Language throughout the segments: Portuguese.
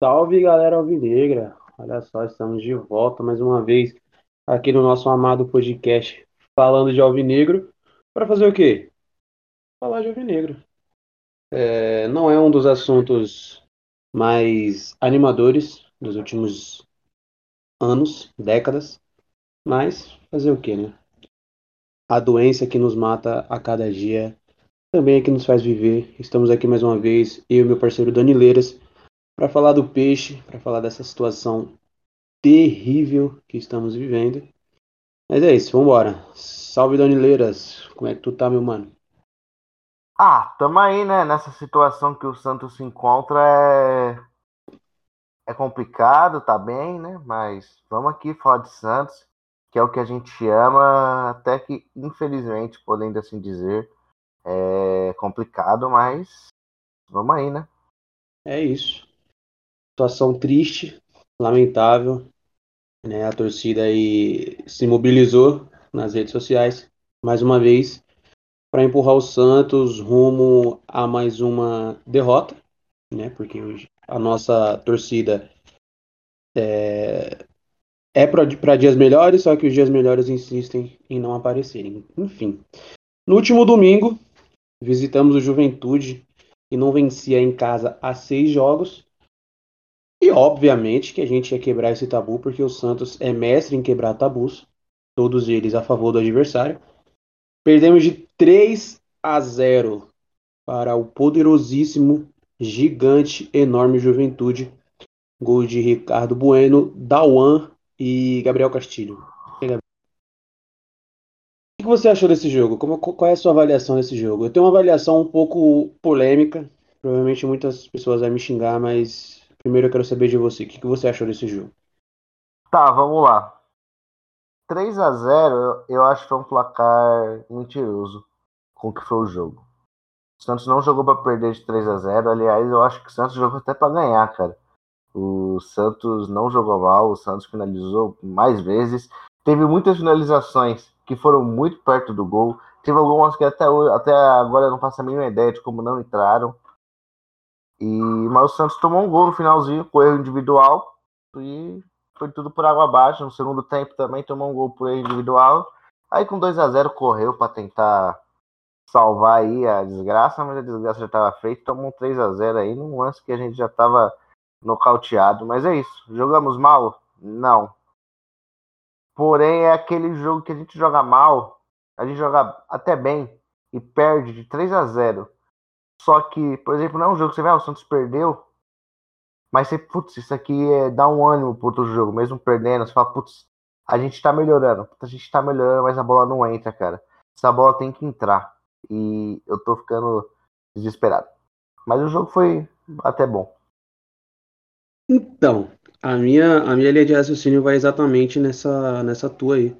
Salve galera alvinegra! Olha só, estamos de volta mais uma vez aqui no nosso amado podcast falando de alvinegro. Para fazer o quê? Falar de alvinegro. É, não é um dos assuntos mais animadores dos últimos anos, décadas, mas fazer o quê, né? A doença que nos mata a cada dia também é que nos faz viver. Estamos aqui mais uma vez, eu e meu parceiro Dani Leiras para falar do peixe, para falar dessa situação terrível que estamos vivendo. Mas é isso, vambora. Salve, Donileiras. Como é que tu tá, meu mano? Ah, tamo aí, né? Nessa situação que o Santos se encontra é. É complicado, tá bem, né? Mas vamos aqui falar de Santos, que é o que a gente ama, até que, infelizmente, podendo assim dizer, é complicado, mas vamos aí, né? É isso situação triste, lamentável. Né? A torcida aí se mobilizou nas redes sociais, mais uma vez, para empurrar o Santos rumo a mais uma derrota, né? porque a nossa torcida é, é para dias melhores, só que os dias melhores insistem em não aparecerem. Enfim, no último domingo, visitamos o Juventude, que não vencia em casa há seis jogos, e obviamente que a gente ia quebrar esse tabu, porque o Santos é mestre em quebrar tabus, todos eles a favor do adversário. Perdemos de 3 a 0 para o poderosíssimo, gigante, enorme Juventude. Gol de Ricardo Bueno, Dawan e Gabriel Castilho. O que você achou desse jogo? Como, qual é a sua avaliação desse jogo? Eu tenho uma avaliação um pouco polêmica. Provavelmente muitas pessoas vão me xingar, mas Primeiro eu quero saber de você. O que, você achou desse jogo? Tá, vamos lá. 3 a 0 eu acho que foi um placar mentiroso com o que foi o jogo. O Santos não jogou para perder de 3 a 0 Aliás, eu acho que o Santos jogou até para ganhar, cara. O Santos não jogou mal, o Santos finalizou mais vezes. Teve muitas finalizações que foram muito perto do gol. Teve algumas que até, até agora eu não faço a mínima ideia de como não entraram. E, mas o Santos tomou um gol no finalzinho, com erro individual, e foi tudo por água abaixo. No segundo tempo também tomou um gol por erro individual. Aí com 2 a 0 correu para tentar salvar aí a desgraça, mas a desgraça já estava feita. Tomou um 3 a 0 aí num lance que a gente já estava nocauteado. Mas é isso. Jogamos mal? Não. Porém, é aquele jogo que a gente joga mal, a gente joga até bem e perde de 3 a 0 só que, por exemplo, não é um jogo que você vê, ah, o Santos perdeu, mas você, putz, isso aqui é, dá um ânimo pro outro jogo, mesmo perdendo, você fala, putz, a gente tá melhorando, a gente tá melhorando, mas a bola não entra, cara. Essa bola tem que entrar. E eu tô ficando desesperado. Mas o jogo foi até bom. Então, a minha, a minha linha de raciocínio vai exatamente nessa, nessa tua aí.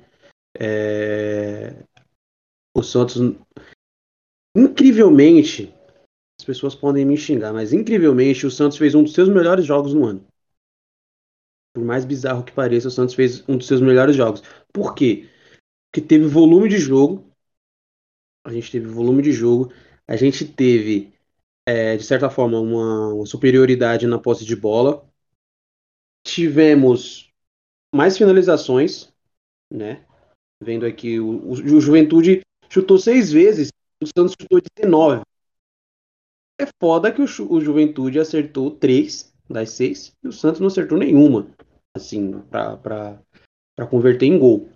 É... O Santos, incrivelmente, as pessoas podem me xingar, mas incrivelmente o Santos fez um dos seus melhores jogos no ano. Por mais bizarro que pareça, o Santos fez um dos seus melhores jogos. Por quê? Porque teve volume de jogo. A gente teve volume de jogo. A gente teve, é, de certa forma, uma, uma superioridade na posse de bola. Tivemos mais finalizações, né? Vendo aqui, o, o, Juventude chutou seis vezes, o Santos chutou 19. É foda que o, o Juventude acertou três das seis e o Santos não acertou nenhuma, assim, para converter em gol.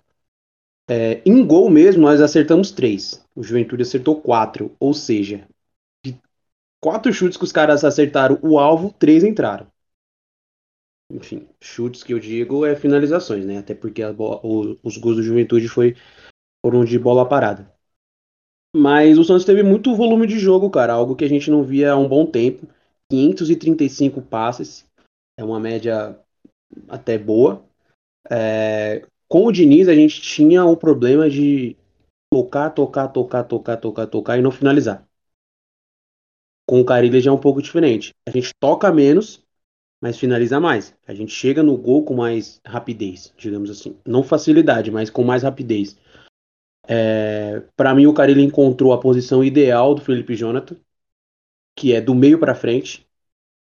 É, em gol mesmo, nós acertamos três. O Juventude acertou quatro, ou seja, de quatro chutes que os caras acertaram o alvo, três entraram. Enfim, chutes que eu digo é finalizações, né? Até porque o, os gols do Juventude foi, foram de bola parada. Mas o Santos teve muito volume de jogo, cara, algo que a gente não via há um bom tempo. 535 passes, é uma média até boa. É, com o Diniz, a gente tinha o problema de tocar, tocar, tocar, tocar, tocar, tocar e não finalizar. Com o Carilha já é um pouco diferente. A gente toca menos, mas finaliza mais. A gente chega no gol com mais rapidez, digamos assim. Não facilidade, mas com mais rapidez. É, para mim, o Carilli encontrou a posição ideal do Felipe Jonathan, que é do meio para frente.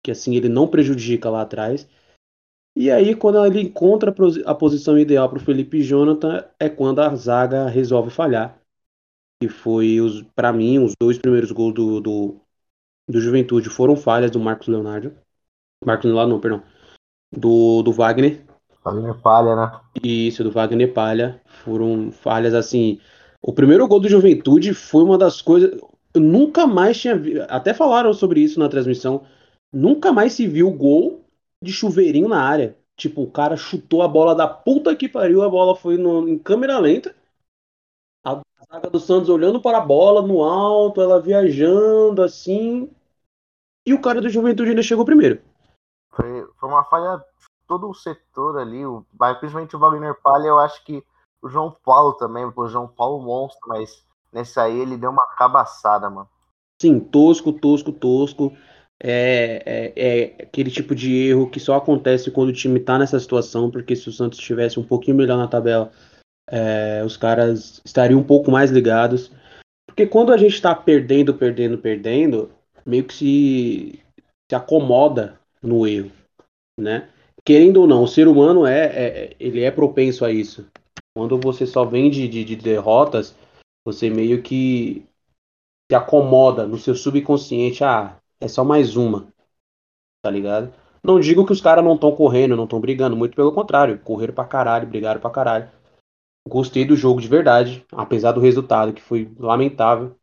que assim ele não prejudica lá atrás. E aí, quando ele encontra a posição ideal para o Felipe Jonathan, é quando a zaga resolve falhar. E foi, para mim, os dois primeiros gols do, do, do Juventude foram falhas do Marcos Leonardo. Marcos Leonardo, não, perdão. Do, do Wagner. Wagner Palha, né? Isso, do Wagner Palha. Foram falhas assim. O primeiro gol do Juventude foi uma das coisas. Eu nunca mais tinha visto. Até falaram sobre isso na transmissão. Nunca mais se viu gol de chuveirinho na área. Tipo, o cara chutou a bola da puta que pariu, a bola foi no, em câmera lenta. A zaga do Santos olhando para a bola no alto, ela viajando assim. E o cara do Juventude ainda chegou primeiro. Foi, foi uma falha todo o setor ali, o, principalmente o Wagner Palha, eu acho que o João Paulo também, o João Paulo monstro, mas nesse aí ele deu uma cabaçada, mano. Sim, tosco, tosco, tosco. É, é, é, aquele tipo de erro que só acontece quando o time tá nessa situação, porque se o Santos estivesse um pouquinho melhor na tabela, é, os caras estariam um pouco mais ligados. Porque quando a gente está perdendo, perdendo, perdendo, meio que se, se acomoda no erro, né? Querendo ou não, o ser humano é, é ele é propenso a isso. Quando você só vem de, de, de derrotas, você meio que se acomoda no seu subconsciente, ah, é só mais uma, tá ligado? Não digo que os caras não estão correndo, não estão brigando, muito pelo contrário, correram pra caralho, brigaram pra caralho. Gostei do jogo de verdade, apesar do resultado que foi lamentável,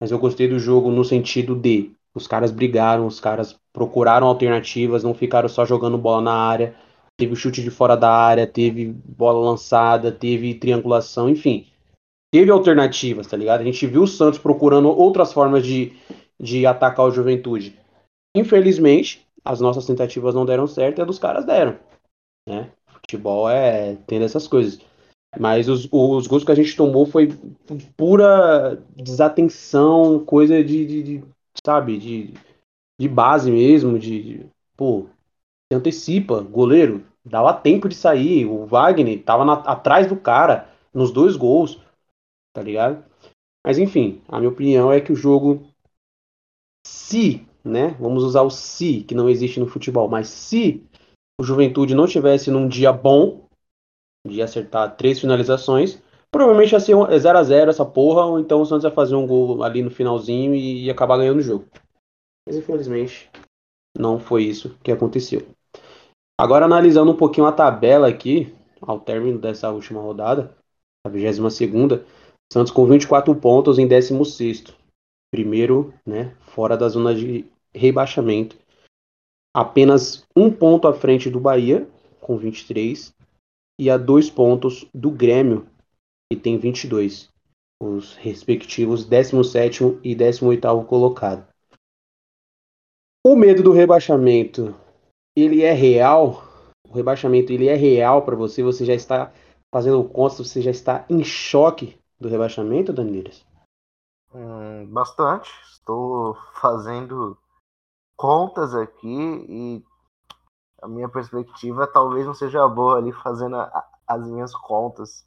mas eu gostei do jogo no sentido de os caras brigaram, os caras procuraram alternativas, não ficaram só jogando bola na área. Teve chute de fora da área, teve bola lançada, teve triangulação, enfim. Teve alternativas, tá ligado? A gente viu o Santos procurando outras formas de, de atacar o Juventude. Infelizmente, as nossas tentativas não deram certo e a dos caras deram. Né? Futebol é tem dessas coisas. Mas os, os gols que a gente tomou foi pura desatenção, coisa de, de, de sabe, de, de base mesmo, de, de pô, se antecipa, goleiro, dava tempo de sair, o Wagner tava na, atrás do cara nos dois gols, tá ligado? Mas enfim, a minha opinião é que o jogo, se, né, vamos usar o se, que não existe no futebol, mas se o Juventude não tivesse num dia bom, de acertar três finalizações, provavelmente ia ser 0x0 essa porra, ou então o Santos ia fazer um gol ali no finalzinho e ia acabar ganhando o jogo. Mas infelizmente não foi isso que aconteceu. Agora analisando um pouquinho a tabela aqui, ao término dessa última rodada, a 22 segunda, Santos com 24 pontos em 16 primeiro, né, fora da zona de rebaixamento. Apenas um ponto à frente do Bahia, com 23, e a dois pontos do Grêmio, que tem 22, os respectivos 17 e 18 colocado. O medo do rebaixamento, ele é real? O rebaixamento, ele é real para você? Você já está fazendo contas, você já está em choque do rebaixamento, Danilas? Hum, bastante. Estou fazendo contas aqui e a minha perspectiva talvez não seja boa ali fazendo a, as minhas contas.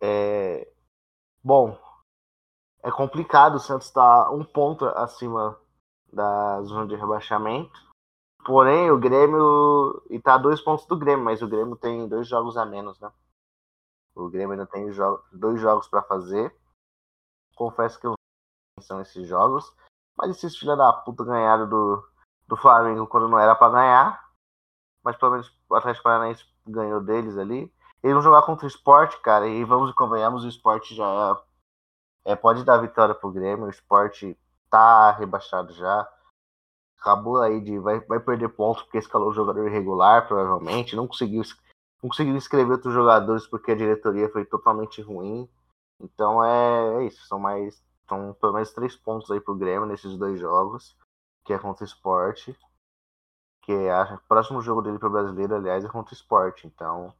É... Bom, é complicado, o Santos está um ponto acima da zona de rebaixamento. Porém, o Grêmio. E tá dois pontos do Grêmio, mas o Grêmio tem dois jogos a menos, né? O Grêmio ainda tem dois jogos para fazer. Confesso que eu são esses jogos. Mas esses filha da puta ganharam do, do Flamengo quando não era para ganhar. Mas pelo menos o Atlético Paranaense ganhou deles ali. Eles vão jogar contra o esporte, cara, e vamos e convenhamos, o esporte já é, é, pode dar vitória pro Grêmio, o esporte tá rebaixado já. Acabou aí de. Vai, vai perder pontos porque escalou o jogador irregular, provavelmente. Não conseguiu, não conseguiu inscrever outros jogadores porque a diretoria foi totalmente ruim. Então é, é isso. São mais. São pelo menos três pontos aí pro Grêmio nesses dois jogos. Que é contra o esporte. Que é o próximo jogo dele pro brasileiro, aliás, é contra o esporte. Então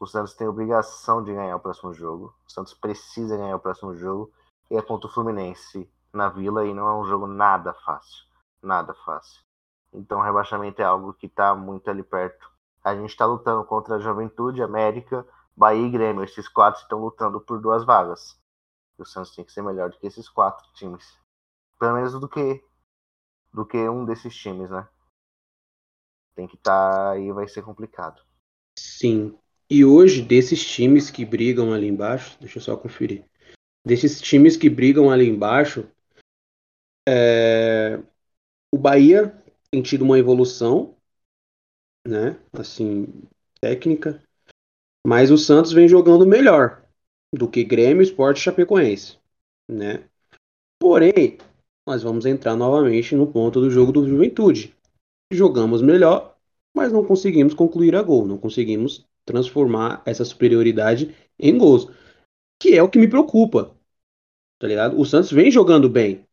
o Santos tem obrigação de ganhar o próximo jogo. O Santos precisa ganhar o próximo jogo. E é contra o Fluminense na Vila e não é um jogo nada fácil. Nada fácil. Então rebaixamento é algo que está muito ali perto. A gente está lutando contra a Juventude, América, Bahia e Grêmio. Esses quatro estão lutando por duas vagas. O Santos tem que ser melhor do que esses quatro times. Pelo menos do que do que um desses times, né? tem que estar tá aí, vai ser complicado. Sim. E hoje, desses times que brigam ali embaixo, deixa eu só conferir. Desses times que brigam ali embaixo, é... o Bahia tem tido uma evolução, né? Assim, técnica. Mas o Santos vem jogando melhor do que Grêmio, Esporte e Chapecoense, né? Porém, nós vamos entrar novamente no ponto do jogo do Juventude. Jogamos melhor, mas não conseguimos concluir a gol, não conseguimos transformar essa superioridade em gols, que é o que me preocupa. Tá ligado? O Santos vem jogando bem.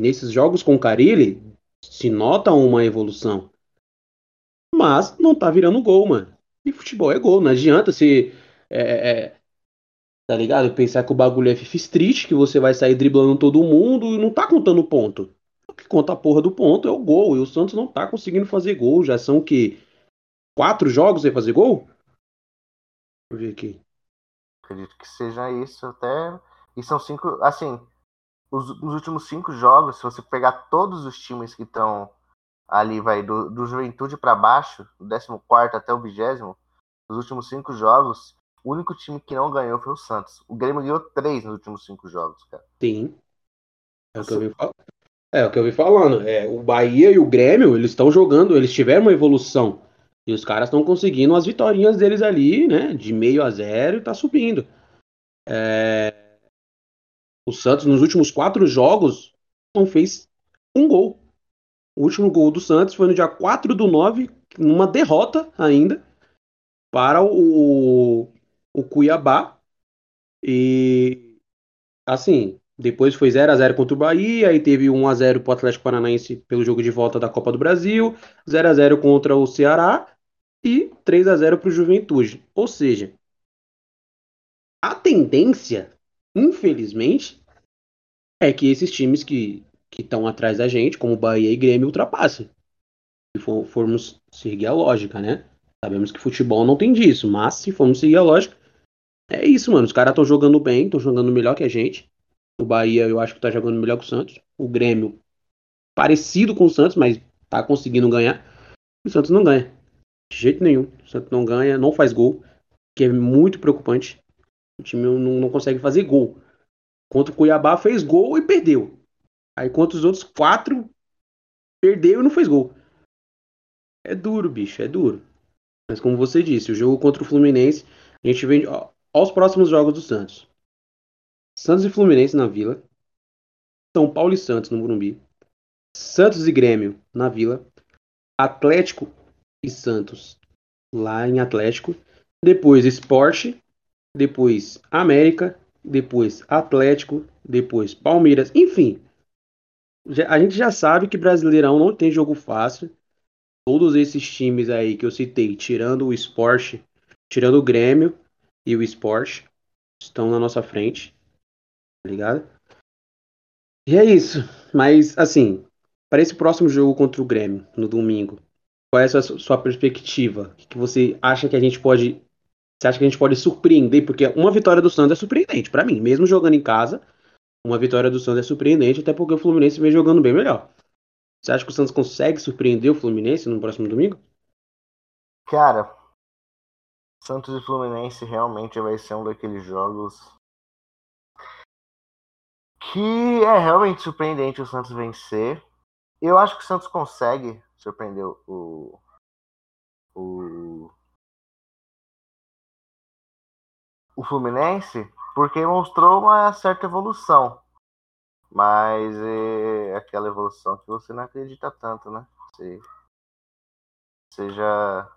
Nesses jogos com o Carilli, se nota uma evolução. Mas não tá virando gol, mano. E futebol é gol, não adianta se. É, é, tá ligado? Pensar que o bagulho é FIFA Street, que você vai sair driblando todo mundo e não tá contando ponto. O que conta a porra do ponto é o gol. E o Santos não tá conseguindo fazer gol. Já são que. Quatro jogos sem fazer gol? Deixa eu ver aqui. Acredito que seja isso até. E são cinco. Assim, os, os últimos cinco jogos, se você pegar todos os times que estão ali vai do, do Juventude para baixo, do 14 até o 20, nos últimos cinco jogos, o único time que não ganhou foi o Santos. O Grêmio ganhou três nos últimos cinco jogos, cara. Sim. É o que eu vi falando. É o que eu vi falando. É, o Bahia e o Grêmio, eles estão jogando, eles tiveram uma evolução. E os caras estão conseguindo as vitórias deles ali, né? De meio a zero e tá subindo. É... O Santos, nos últimos quatro jogos, não fez um gol. O último gol do Santos foi no dia 4 do 9, numa derrota ainda, para o, o Cuiabá. E assim, depois foi 0 a 0 contra o Bahia, aí teve 1 a 0 para o Atlético Paranaense pelo jogo de volta da Copa do Brasil, 0 a 0 contra o Ceará e 3 a 0 para o Juventude. Ou seja, a tendência, infelizmente, é que esses times que estão atrás da gente, como Bahia e Grêmio, ultrapassem. Se for, formos seguir a lógica, né? Sabemos que futebol não tem disso, mas se formos seguir a lógica, é isso, mano. Os caras estão jogando bem, estão jogando melhor que a gente. O Bahia, eu acho que tá jogando melhor que o Santos. O Grêmio, parecido com o Santos, mas tá conseguindo ganhar. O Santos não ganha. De jeito nenhum. O Santos não ganha, não faz gol, que é muito preocupante. O time não, não consegue fazer gol. Contra o Cuiabá fez gol e perdeu. Aí contra os outros quatro, perdeu e não fez gol. É duro, bicho, é duro. Mas como você disse, o jogo contra o Fluminense, a gente vem. Aos próximos jogos do Santos. Santos e Fluminense na Vila. São Paulo e Santos no Morumbi. Santos e Grêmio na Vila. Atlético e Santos lá em Atlético. Depois Esporte. Depois América. Depois Atlético. Depois Palmeiras. Enfim, a gente já sabe que Brasileirão não tem jogo fácil. Todos esses times aí que eu citei, tirando o Esporte, tirando o Grêmio e o Esporte, estão na nossa frente. Tá ligado? E é isso. Mas, assim, para esse próximo jogo contra o Grêmio, no domingo, qual é a sua, sua perspectiva? O que você acha que a gente pode. Você acha que a gente pode surpreender? Porque uma vitória do Santos é surpreendente para mim, mesmo jogando em casa uma vitória do Santos é surpreendente, até porque o Fluminense vem jogando bem melhor. Você acha que o Santos consegue surpreender o Fluminense no próximo domingo? Cara, Santos e Fluminense realmente vai ser um daqueles jogos que é realmente surpreendente o Santos vencer. Eu acho que o Santos consegue surpreender o, o, o Fluminense porque mostrou uma certa evolução. Mas é aquela evolução que você não acredita tanto, né? Você, seja.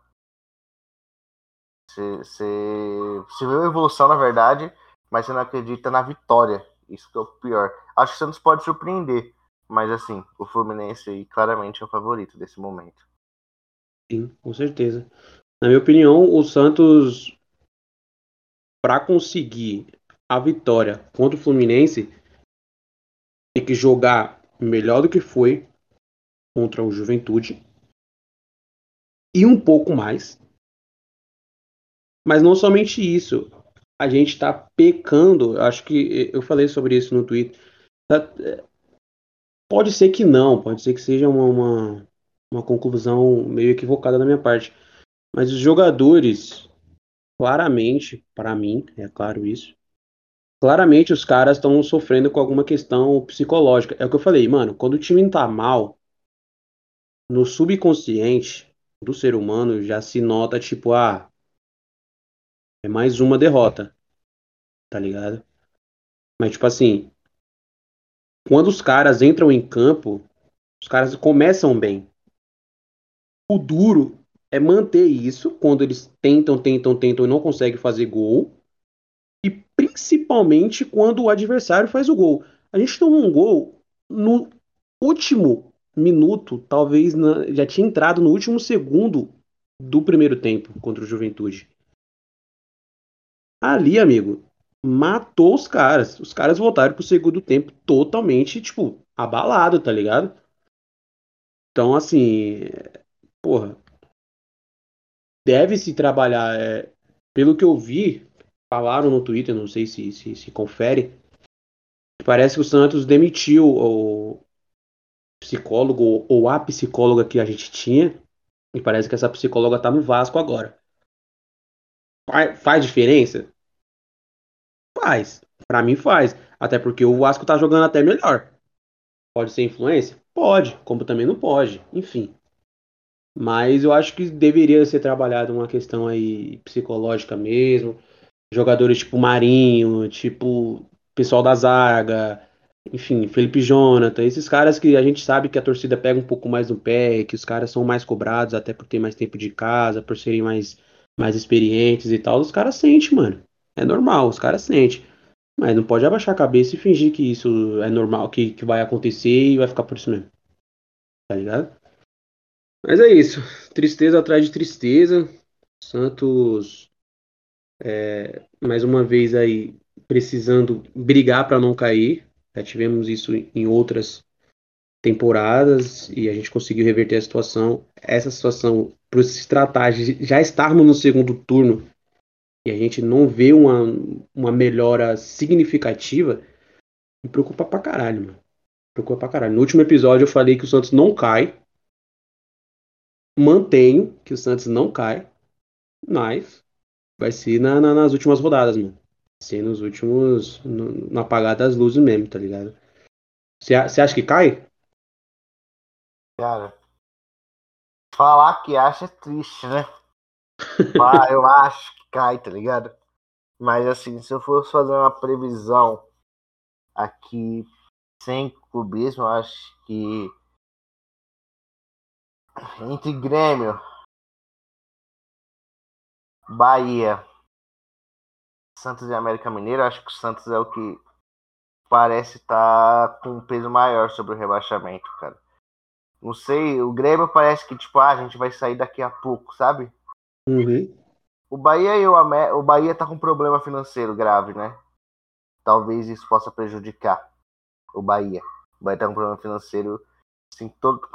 Você, você, você vê uma evolução, na verdade, mas você não acredita na vitória. Isso que é o pior. Acho que o Santos pode surpreender. Mas assim, o Fluminense claramente é o favorito desse momento. Sim, com certeza. Na minha opinião, o Santos, para conseguir a vitória contra o Fluminense, tem que jogar melhor do que foi contra o Juventude e um pouco mais. Mas não somente isso, a gente está pecando. Acho que eu falei sobre isso no Twitter. Tá, é, pode ser que não, pode ser que seja uma, uma, uma conclusão meio equivocada da minha parte. Mas os jogadores, claramente, para mim, é claro isso, claramente os caras estão sofrendo com alguma questão psicológica. É o que eu falei, mano, quando o time tá mal, no subconsciente do ser humano já se nota, tipo, ah, é mais uma derrota, tá ligado? Mas, tipo assim, quando os caras entram em campo, os caras começam bem. O duro é manter isso quando eles tentam, tentam, tentam e não conseguem fazer gol. E principalmente quando o adversário faz o gol. A gente tomou um gol no último minuto, talvez na, já tinha entrado no último segundo do primeiro tempo contra o Juventude. Ali, amigo, matou os caras. Os caras voltaram pro segundo tempo totalmente, tipo, abalado, tá ligado? Então, assim, porra, deve se trabalhar. É, pelo que eu vi, falaram no Twitter, não sei se, se, se confere, parece que o Santos demitiu o psicólogo ou a psicóloga que a gente tinha, e parece que essa psicóloga tá no Vasco agora. Faz, faz diferença? Faz. Para mim faz. Até porque o Vasco tá jogando até melhor. Pode ser influência? Pode, como também não pode. Enfim. Mas eu acho que deveria ser trabalhado uma questão aí psicológica mesmo. Jogadores tipo Marinho, tipo pessoal da zaga, enfim, Felipe Jonathan, esses caras que a gente sabe que a torcida pega um pouco mais no pé, que os caras são mais cobrados até por ter mais tempo de casa, por serem mais, mais experientes e tal, os caras sentem, mano. É normal, os caras sentem. Mas não pode abaixar a cabeça e fingir que isso é normal, que, que vai acontecer e vai ficar por isso mesmo. Tá ligado? Mas é isso. Tristeza atrás de tristeza. Santos, é, mais uma vez aí, precisando brigar para não cair. Já tivemos isso em outras temporadas e a gente conseguiu reverter a situação. Essa situação, por se tratar de já estarmos no segundo turno e a gente não vê uma, uma melhora significativa, me preocupa pra caralho, mano. Preocupa pra caralho. No último episódio eu falei que o Santos não cai. Mantenho que o Santos não cai. Mas vai ser na, na, nas últimas rodadas, mano. Vai ser nos últimos. No, no apagar das luzes mesmo, tá ligado? Você acha que cai? Cara, falar que acha é triste, né? ah, eu acho que cai, tá ligado? Mas assim, se eu fosse fazer uma previsão aqui sem clubismo, eu acho que entre Grêmio, Bahia, Santos e América Mineiro, acho que o Santos é o que parece estar tá com um peso maior sobre o rebaixamento, cara. Não sei, o Grêmio parece que, tipo, ah, a gente vai sair daqui a pouco, sabe? Uhum. O Bahia e o, Amé o Bahia tá com um problema financeiro grave, né? Talvez isso possa prejudicar o Bahia. O Bahia tá com um problema financeiro, assim, todo,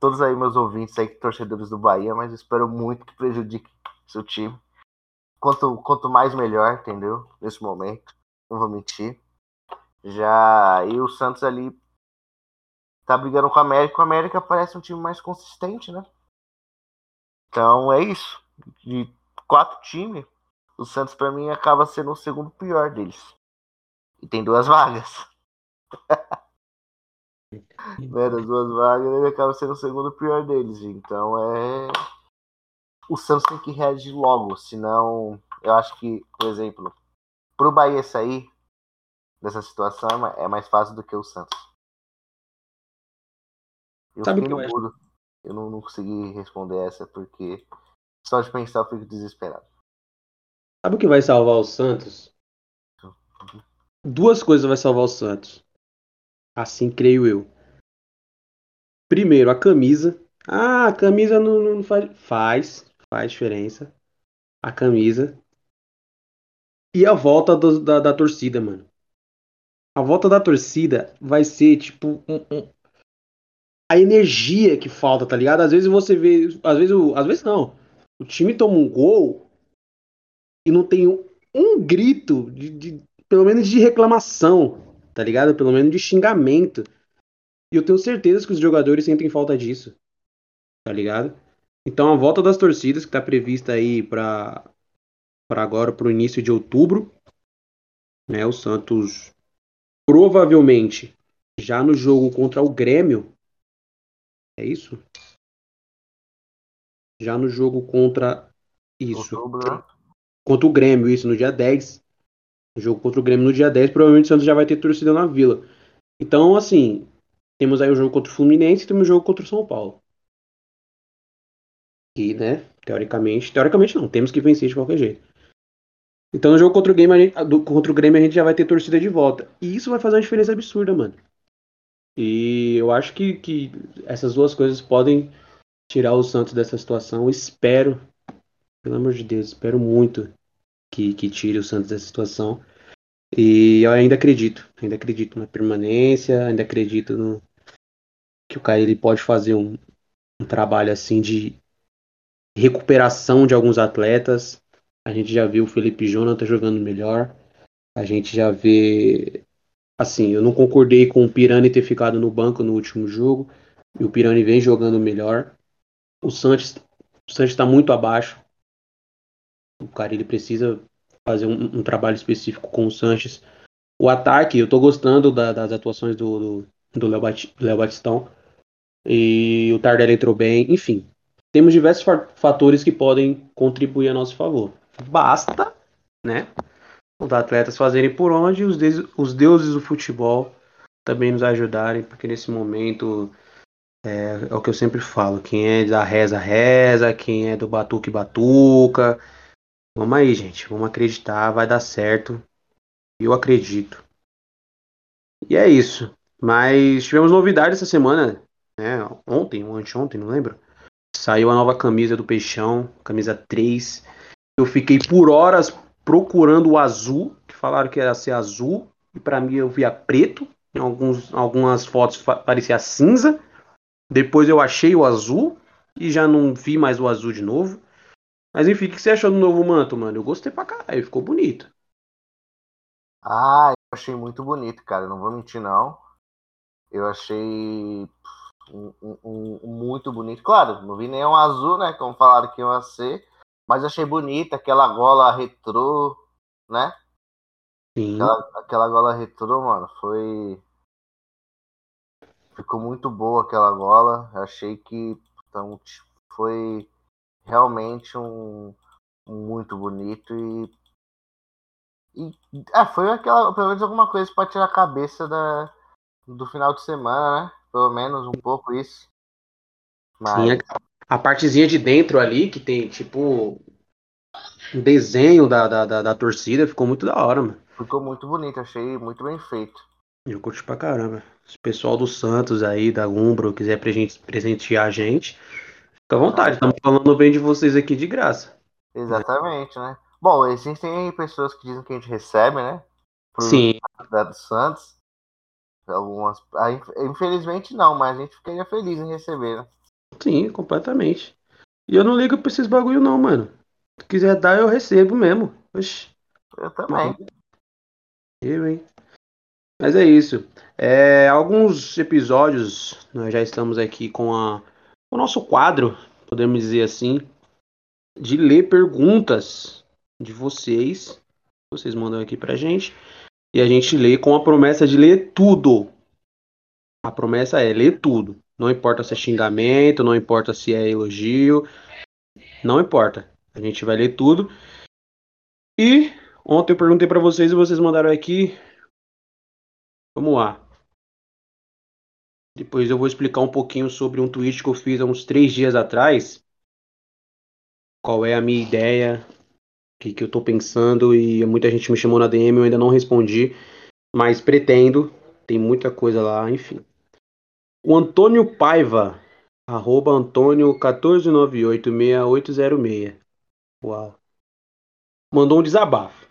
todos aí meus ouvintes aí, torcedores do Bahia, mas espero muito que prejudique seu time. Quanto, quanto mais melhor, entendeu? Nesse momento, não vou mentir. Já e o Santos ali tá brigando com o América. O América parece um time mais consistente, né? Então é isso. De quatro times, o Santos para mim acaba sendo o segundo pior deles. E tem duas vagas. né, das duas vagas, ele acaba sendo o segundo pior deles. Então é. O Santos tem que reagir logo, senão eu acho que, por exemplo, pro Bahia sair dessa situação é mais fácil do que o Santos. Eu Sabe fiquei no eu. Eu não, não consegui responder essa porque só de pensar eu fico desesperado. Sabe o que vai salvar o Santos? Duas coisas vai salvar o Santos. Assim creio eu. Primeiro, a camisa. Ah, a camisa não, não faz. Faz. Faz diferença. A camisa. E a volta do, da, da torcida, mano. A volta da torcida vai ser tipo um, um, a energia que falta, tá ligado? Às vezes você vê. Às vezes, às vezes não. O time toma um gol e não tem um, um grito de, de, pelo menos de reclamação, tá ligado? Pelo menos de xingamento. E eu tenho certeza que os jogadores sentem falta disso. tá ligado? Então a volta das torcidas que tá prevista aí para para agora pro início de outubro, né? O Santos provavelmente já no jogo contra o Grêmio. É isso? Já no jogo contra isso. Outubro, né? Contra o Grêmio, isso, no dia 10. Jogo contra o Grêmio no dia 10, provavelmente o Santos já vai ter torcida na Vila. Então, assim, temos aí o jogo contra o Fluminense e temos o jogo contra o São Paulo. E, né, teoricamente, teoricamente não, temos que vencer de qualquer jeito. Então no jogo contra o, Grêmio, a gente, contra o Grêmio a gente já vai ter torcida de volta. E isso vai fazer uma diferença absurda, mano. E eu acho que, que essas duas coisas podem tirar o Santos dessa situação. Espero, pelo amor de Deus, espero muito que, que tire o Santos dessa situação. E eu ainda acredito, ainda acredito na permanência, ainda acredito no que o cara ele pode fazer um, um trabalho assim de recuperação de alguns atletas. A gente já viu o Felipe Jonathan jogando melhor. A gente já vê. Assim, eu não concordei com o Pirani ter ficado no banco no último jogo. E o Pirani vem jogando melhor. O Santos está muito abaixo. O cara ele precisa fazer um, um trabalho específico com o Sanches. O ataque, eu tô gostando da- das atuações do, do, do Léo Batistão. E o Tardelli entrou bem. Enfim, temos diversos fa- fatores que podem contribuir a nosso favor. Basta, né? Os atletas fazerem por onde os, deus- os deuses do futebol também nos ajudarem, porque nesse momento é, é o que eu sempre falo: quem é da reza, reza, quem é do batuque, batuca. Vamos aí, gente, vamos acreditar, vai dar certo. Eu acredito. E é isso. Mas tivemos novidade essa semana, né? Ontem ou anteontem, não lembro. Saiu a nova camisa do Peixão, camisa 3. Eu fiquei por horas procurando o azul, que falaram que ia ser azul, e pra mim eu via preto. Em alguns, algumas fotos parecia cinza. Depois eu achei o azul e já não vi mais o azul de novo. Mas enfim, o que você achou do novo manto, mano? Eu gostei pra caralho, ficou bonito. Ah, eu achei muito bonito, cara. Não vou mentir, não. Eu achei um- um- um- muito bonito. Claro, não vi nenhum azul, né? Como falaram que ia ser. Mas achei bonita aquela gola retrô, né? Sim. Aquela, aquela gola retrô, mano, foi. Ficou muito boa aquela gola. Achei que então, tipo, foi realmente um muito bonito e. e ah, foi aquela, pelo menos alguma coisa para tirar a cabeça da, do final de semana, né? Pelo menos um pouco isso. Mas Sim, a, a partezinha de dentro ali, que tem tipo um desenho da, da, da, da torcida, ficou muito da hora, mano. ficou muito bonito, achei muito bem feito. Eu curti pra caramba. Se o pessoal do Santos aí, da Umbro, quiser presen- presentear a gente, fica à vontade. Estamos falando bem de vocês aqui de graça. Exatamente, né? Bom, existem pessoas que dizem que a gente recebe, né? Pro Sim, da do Santos. Algumas. ah, inf- Infelizmente não, mas a gente ficaria feliz em receber, né? sim, completamente. E eu não ligo pra esses bagulho não, mano. Se quiser dar, eu recebo mesmo. Oxi. Eu também. Eu, hein? Mas é isso. É, alguns episódios, nós já estamos aqui com a, o nosso quadro, podemos dizer assim, de ler perguntas de vocês. Vocês mandam aqui pra gente. E a gente lê com a promessa de ler tudo. A promessa é ler tudo. Não importa se é xingamento, não importa se é elogio. Não importa. A gente vai ler tudo. E ontem eu perguntei pra vocês e vocês mandaram aqui Vamos lá. Depois eu vou explicar um pouquinho sobre um tweet que eu fiz há uns três dias atrás. Qual é a minha ideia, o que, que eu tô pensando, e muita gente me chamou na DM, eu ainda não respondi, mas pretendo, tem muita coisa lá, enfim. O Antônio Paiva, arroba Antônio 14986806. Uau. Mandou um desabafo.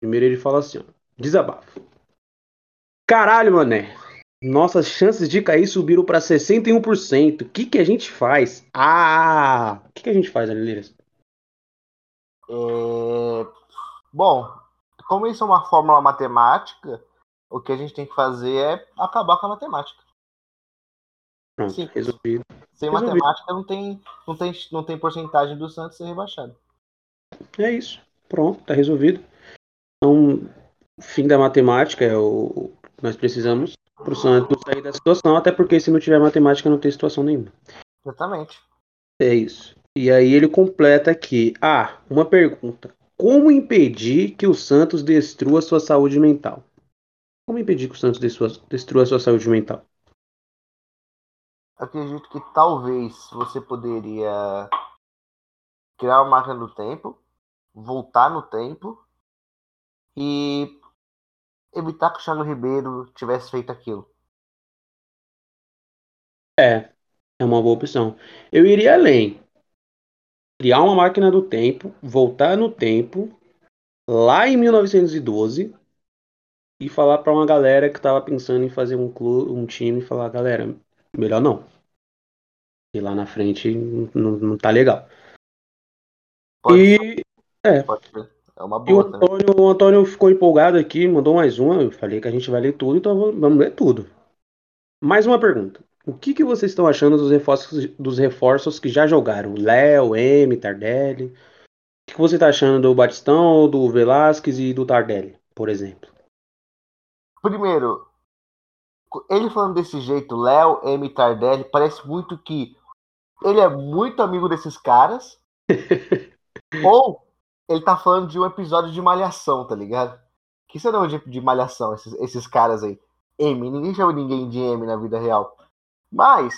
Primeiro ele fala assim, ó, desabafo. Caralho, mané. Nossas chances de cair subiram para 61%. O que, que a gente faz? Ah! O que, que a gente faz, Anileiras? É, Bom, como isso é uma fórmula matemática, o que a gente tem que fazer é acabar com a matemática. Pronto, Sim. resolvido. Sem Resolvido. matemática não tem, não, tem, não tem porcentagem do Santos ser rebaixado. É isso. Pronto, tá resolvido. Então, fim da matemática é o nós precisamos para o Santos sair da situação, até porque se não tiver matemática não tem situação nenhuma. Exatamente. É isso. E aí ele completa aqui. Ah, uma pergunta. Como impedir que o Santos destrua sua saúde mental? Como impedir que o Santos destrua sua saúde mental? Acredito que talvez você poderia criar uma máquina do tempo, voltar no tempo e evitar que o Thiago Ribeiro tivesse feito aquilo. É, é uma boa opção. Eu iria além. Criar uma máquina do tempo, voltar no tempo, lá em 1912, e falar para uma galera que tava pensando em fazer um clube, um time, falar, galera, melhor não. E lá na frente não, não tá legal. Pode e ser. é. Pode ser. É uma boa. O Antônio, o Antônio ficou empolgado aqui, mandou mais uma. Eu falei que a gente vai ler tudo, então vamos ler tudo. Mais uma pergunta. O que, que vocês estão achando dos reforços, dos reforços que já jogaram? Léo, M, Tardelli. O que, que você está achando do Batistão, do Velasquez e do Tardelli, por exemplo? Primeiro, ele falando desse jeito, Léo, M, Tardelli, parece muito que ele é muito amigo desses caras. ou ele tá falando de um episódio de Malhação, tá ligado? Que isso é de, de Malhação, esses, esses caras aí. M, ninguém chama ninguém de M na vida real. Mas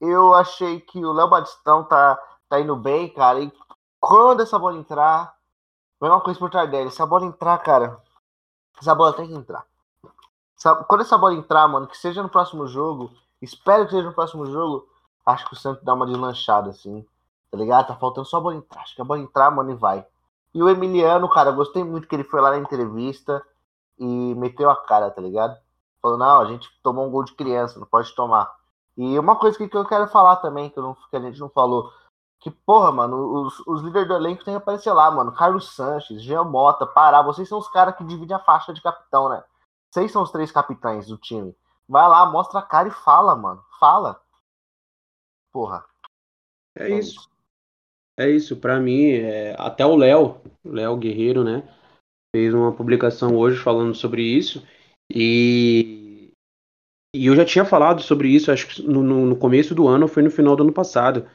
eu achei que o Léo Batistão tá, tá indo bem, cara. E quando essa bola entrar, vai uma coisa por Tardelli. Se a bola entrar, cara, essa bola tem que entrar. Quando essa bola entrar, mano, que seja no próximo jogo, espero que seja no próximo jogo, acho que o Santos dá uma deslanchada, assim. Tá ligado? Tá faltando só a bola entrar. Acho que a bola entrar, mano, e vai. E o Emiliano, cara, gostei muito que ele foi lá na entrevista e meteu a cara, tá ligado? Falou, não, a gente tomou um gol de criança, não pode tomar. E uma coisa que eu quero falar também, que, não, que a gente não falou, que, porra, mano, os, os líderes do elenco tem que aparecer lá, mano. Carlos Sanches, Jean Mota, Pará, vocês são os caras que dividem a faixa de capitão, né? Vocês são os três capitães do time. Vai lá, mostra a cara e fala, mano. Fala. Porra. É, é isso. isso. É isso, para mim, é, até o Léo, Léo Guerreiro, né, fez uma publicação hoje falando sobre isso e, e eu já tinha falado sobre isso, acho que no, no começo do ano, foi no final do ano passado,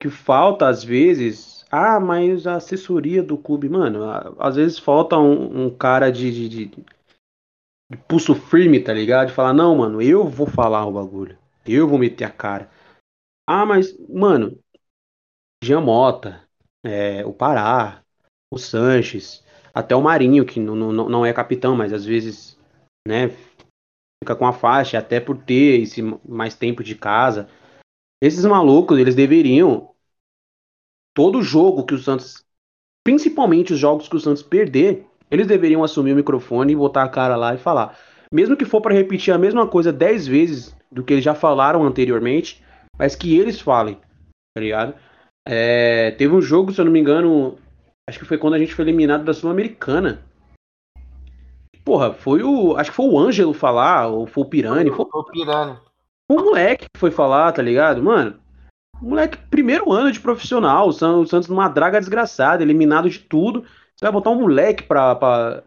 que falta às vezes, ah, mas a assessoria do clube, mano, às vezes falta um, um cara de, de, de, de pulso firme, tá ligado? De falar, não, mano, eu vou falar o bagulho, eu vou meter a cara. Ah, mas, mano, Jean Mota, é, o Pará, o Sanches, até o Marinho, que não, não, não é capitão, mas às vezes né, fica com a faixa, até por ter esse mais tempo de casa. Esses malucos, eles deveriam. Todo jogo que o Santos. Principalmente os jogos que o Santos perder, eles deveriam assumir o microfone e botar a cara lá e falar. Mesmo que for para repetir a mesma coisa dez vezes do que eles já falaram anteriormente, mas que eles falem, tá ligado? É, teve um jogo, se eu não me engano, acho que foi quando a gente foi eliminado da Sul-Americana. Porra, foi o. Acho que foi o Ângelo falar, ou foi o Pirani. Foi, foi o Pirani. Foi o moleque que foi falar, tá ligado? Mano, moleque, primeiro ano de profissional, o Santos numa draga desgraçada, eliminado de tudo. Você vai botar um moleque pra. pra...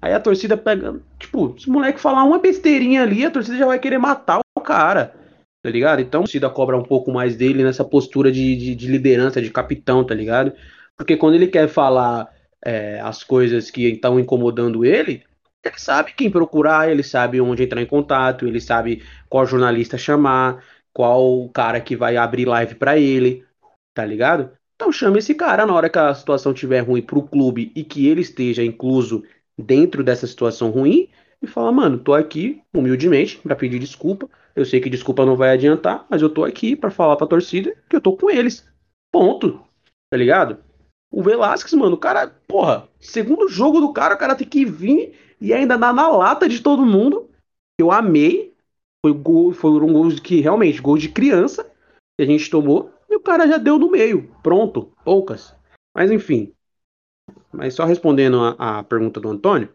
Aí a torcida pega. Tipo, se o moleque falar uma besteirinha ali, a torcida já vai querer matar o cara tá ligado? Então, a torcida cobra um pouco mais dele nessa postura de, de, de liderança, de capitão, tá ligado? Porque quando ele quer falar é, as coisas que estão incomodando ele, ele sabe quem procurar, ele sabe onde entrar em contato, ele sabe qual jornalista chamar, qual cara que vai abrir live para ele, tá ligado? Então chama esse cara na hora que a situação estiver ruim pro clube e que ele esteja incluso dentro dessa situação ruim e fala, mano, tô aqui humildemente para pedir desculpa, eu sei que desculpa não vai adiantar, mas eu tô aqui para falar pra torcida que eu tô com eles. Ponto. Tá ligado? O Velasquez, mano, o cara, porra, segundo jogo do cara, o cara tem que vir e ainda dar na lata de todo mundo. Eu amei. Foi gol, foram gols que realmente, gol de criança que a gente tomou. E o cara já deu no meio. Pronto, poucas. Mas enfim. Mas só respondendo a, a pergunta do Antônio,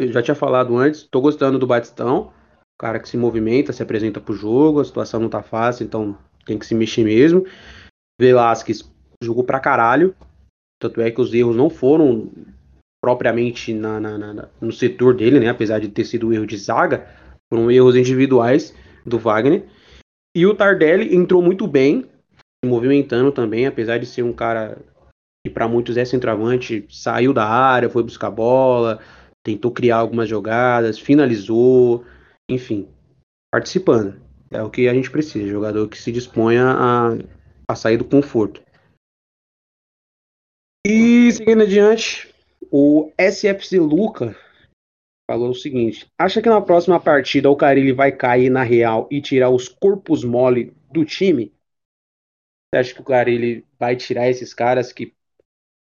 eu já tinha falado antes, tô gostando do Batistão cara que se movimenta, se apresenta pro jogo, a situação não tá fácil, então tem que se mexer mesmo. Velasquez jogou pra caralho. Tanto é que os erros não foram propriamente na, na, na, no setor dele, né? Apesar de ter sido um erro de zaga, foram erros individuais do Wagner. E o Tardelli entrou muito bem, movimentando também, apesar de ser um cara que para muitos é centroavante, saiu da área, foi buscar bola, tentou criar algumas jogadas, finalizou, enfim, participando. É o que a gente precisa, jogador que se disponha a, a sair do conforto. E seguindo adiante, o SFC Luca falou o seguinte: acha que na próxima partida o Carilli vai cair na real e tirar os corpos mole do time? Você acha que o Carilli vai tirar esses caras que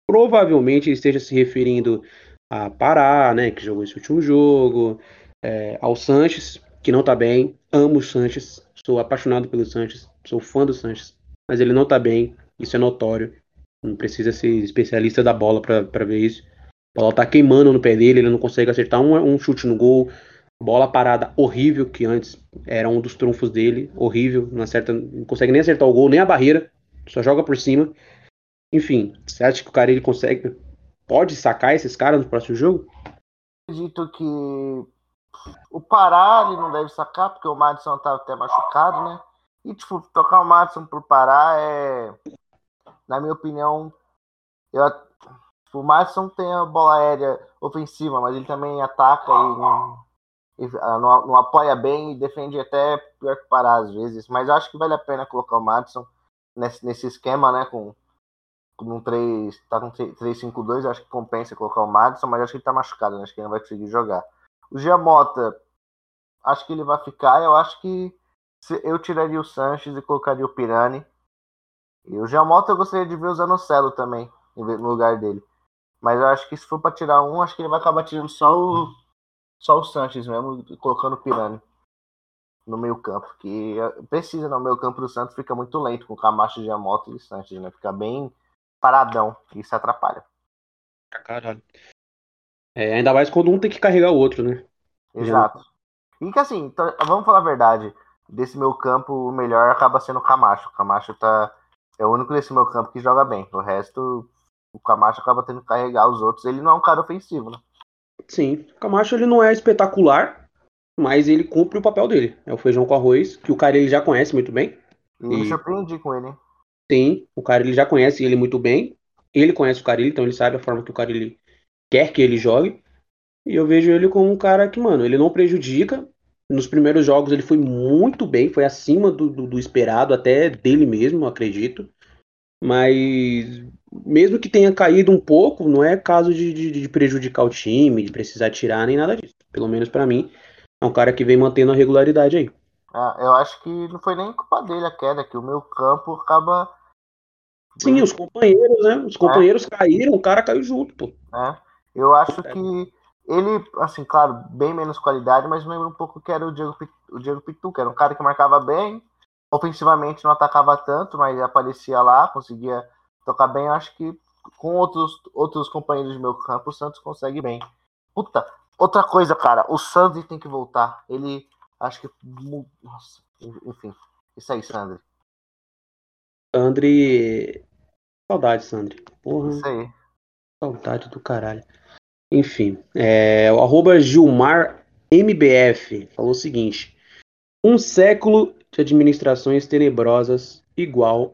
provavelmente esteja se referindo a Pará, né, que jogou esse último jogo, é, ao Sanches, que não tá bem. Amo o Sanches, sou apaixonado pelo Sanches, sou fã do Sanches, mas ele não tá bem, isso é notório. Não precisa ser especialista da bola para ver isso. A bola tá queimando no pé dele, ele não consegue acertar um, um chute no gol. Bola parada horrível, que antes era um dos trunfos dele, horrível, não acerta, não consegue nem acertar o gol, nem a barreira, só joga por cima. Enfim, você acha que o cara ele consegue, pode sacar esses caras no próximo jogo? Acredito que o Pará ele não deve sacar, porque o Madison tá até machucado, né? E, tipo, tocar o Madison por Pará é, na minha opinião, eu, tipo, o Madison tem a bola aérea ofensiva, mas ele também ataca e não, e, ah, não, não, apoia bem e defende até pior que Pará às vezes. Mas eu acho que vale a pena colocar o Madison nesse, nesse esquema, né? Com num 3, tá com 3-5-2, acho que compensa colocar o Madison, mas acho que ele tá machucado, né? acho que ele não vai conseguir jogar. O Giamota, acho que ele vai ficar, eu acho que eu tiraria o Sanches e colocaria o Pirani. E o Giamota eu gostaria de ver o Zanocelo também, no lugar dele. Mas eu acho que se for para tirar um, acho que ele vai acabar tirando só o, só o Sanches mesmo, colocando o Pirani no meio campo, que precisa no meio campo do Santos, fica muito lento com Camacho, Giamota e Sanches, né? Fica bem paradão. Isso atrapalha. Caralho. É, ainda mais quando um tem que carregar o outro, né? Exato. E que assim, então, vamos falar a verdade. Desse meu campo, o melhor acaba sendo o Camacho. O Camacho tá. É o único desse meu campo que joga bem. O resto, o Camacho acaba tendo que carregar os outros. Ele não é um cara ofensivo, né? Sim. O Camacho ele não é espetacular, mas ele cumpre o papel dele. É o feijão com arroz, que o cara ele já conhece muito bem. E, e... me surpreendi com ele, hein? Tem, o cara ele já conhece ele muito bem, ele conhece o Carilli, então ele sabe a forma que o Carilli quer que ele jogue, e eu vejo ele como um cara que, mano, ele não prejudica, nos primeiros jogos ele foi muito bem, foi acima do, do, do esperado, até dele mesmo, acredito, mas mesmo que tenha caído um pouco, não é caso de, de, de prejudicar o time, de precisar tirar, nem nada disso, pelo menos para mim, é um cara que vem mantendo a regularidade aí. É, eu acho que não foi nem culpa dele a queda, que o meu campo acaba Sim, os companheiros, né? Os companheiros é. caíram, o cara caiu junto, pô. É. Eu acho que ele, assim, claro, bem menos qualidade, mas lembra um pouco que era o Diego, o Diego Pitu, que era um cara que marcava bem, ofensivamente não atacava tanto, mas aparecia lá, conseguia tocar bem. Eu acho que com outros, outros companheiros de meu campo, o Santos consegue bem. Puta, outra coisa, cara, o Santos tem que voltar. Ele, acho que. Nossa, enfim. Isso aí, Sandri. Sandri. Saudade, Sandri. Porra. Isso aí. Saudade do caralho. Enfim, é, o arroba Gilmar MBF falou o seguinte: um século de administrações tenebrosas igual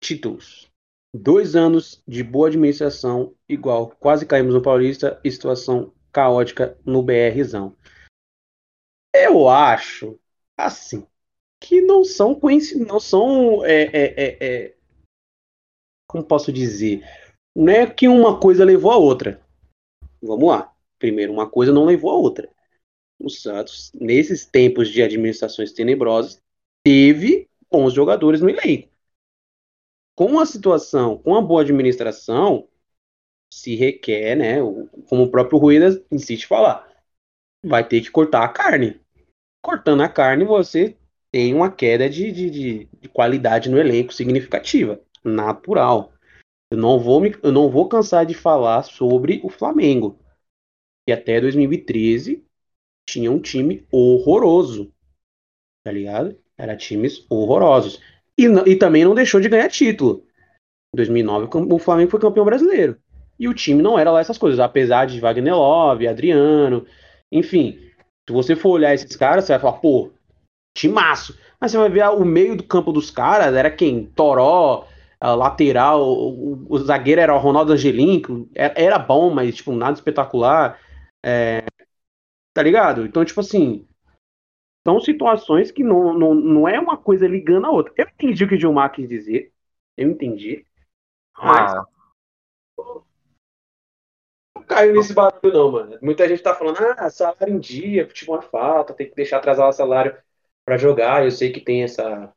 títulos. Dois anos de boa administração igual quase caímos no Paulista e situação caótica no BRzão. Eu acho assim que não são coincidências, não são. É, é, é, é, como posso dizer? Não é que uma coisa levou a outra. Vamos lá. Primeiro, uma coisa não levou a outra. O Santos, nesses tempos de administrações tenebrosas, teve bons jogadores no elenco. Com a situação, com a boa administração, se requer, né, como o próprio Ruídas insiste falar, vai ter que cortar a carne. Cortando a carne, você tem uma queda de, de, de qualidade no elenco significativa, natural. Eu não vou me, eu não vou cansar de falar sobre o Flamengo, que até 2013 tinha um time horroroso, tá ligado? Era times horrorosos. E, e também não deixou de ganhar título. Em 2009, o Flamengo foi campeão brasileiro. E o time não era lá essas coisas, apesar de Wagner Love, Adriano, enfim. Se você for olhar esses caras, você vai falar, pô, timaço. Mas você vai ver o meio do campo dos caras, era quem? Toró, lateral, o, o, zagueiro era o Ronaldo Angelim, era, era, bom, mas tipo, nada espetacular. É, tá ligado? Então, tipo assim, são situações que não, não, não é uma coisa ligando a outra. Eu entendi o que o Gilmar quis dizer, eu entendi, mas ah. não caiu nesse barulho não, mano. Muita gente tá falando, ah, salário em dia, futebol é falta, tem que deixar atrasar o salário para jogar. Eu sei que tem essa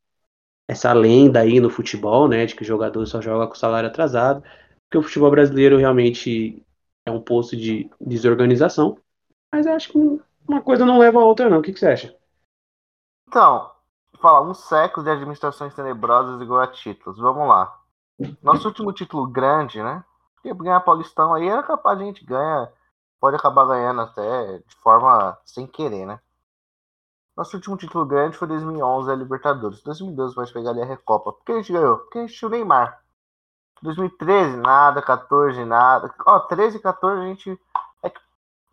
essa lenda aí no futebol, né, de que o jogador só joga com salário atrasado, porque o futebol brasileiro realmente é um poço de desorganização. Mas acho que uma coisa não leva a outra, não. O que, que você acha? Então, falar um século de administrações tenebrosas igual a títulos. Vamos lá. Nosso último título grande, né? Porque ganhar Paulistão aí era capaz de a gente ganhar, pode acabar ganhando até de forma sem querer, né? Nosso último título grande foi 2011, a Libertadores. 2012 vai pegar ali a Recopa. Por que a gente ganhou? Porque a gente tinha o Neymar. 2013, nada. 14, nada. Ó, 13 e 14 a gente. É,